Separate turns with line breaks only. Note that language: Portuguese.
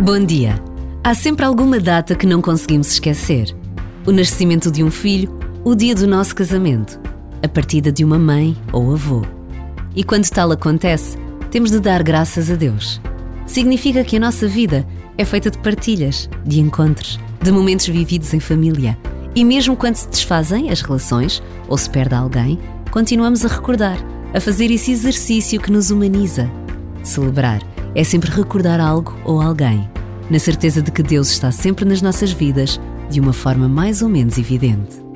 Bom dia! Há sempre alguma data que não conseguimos esquecer. O nascimento de um filho, o dia do nosso casamento, a partida de uma mãe ou avô. E quando tal acontece, temos de dar graças a Deus. Significa que a nossa vida é feita de partilhas, de encontros, de momentos vividos em família. E mesmo quando se desfazem as relações ou se perde alguém, continuamos a recordar, a fazer esse exercício que nos humaniza. Celebrar é sempre recordar algo ou alguém, na certeza de que Deus está sempre nas nossas vidas de uma forma mais ou menos evidente.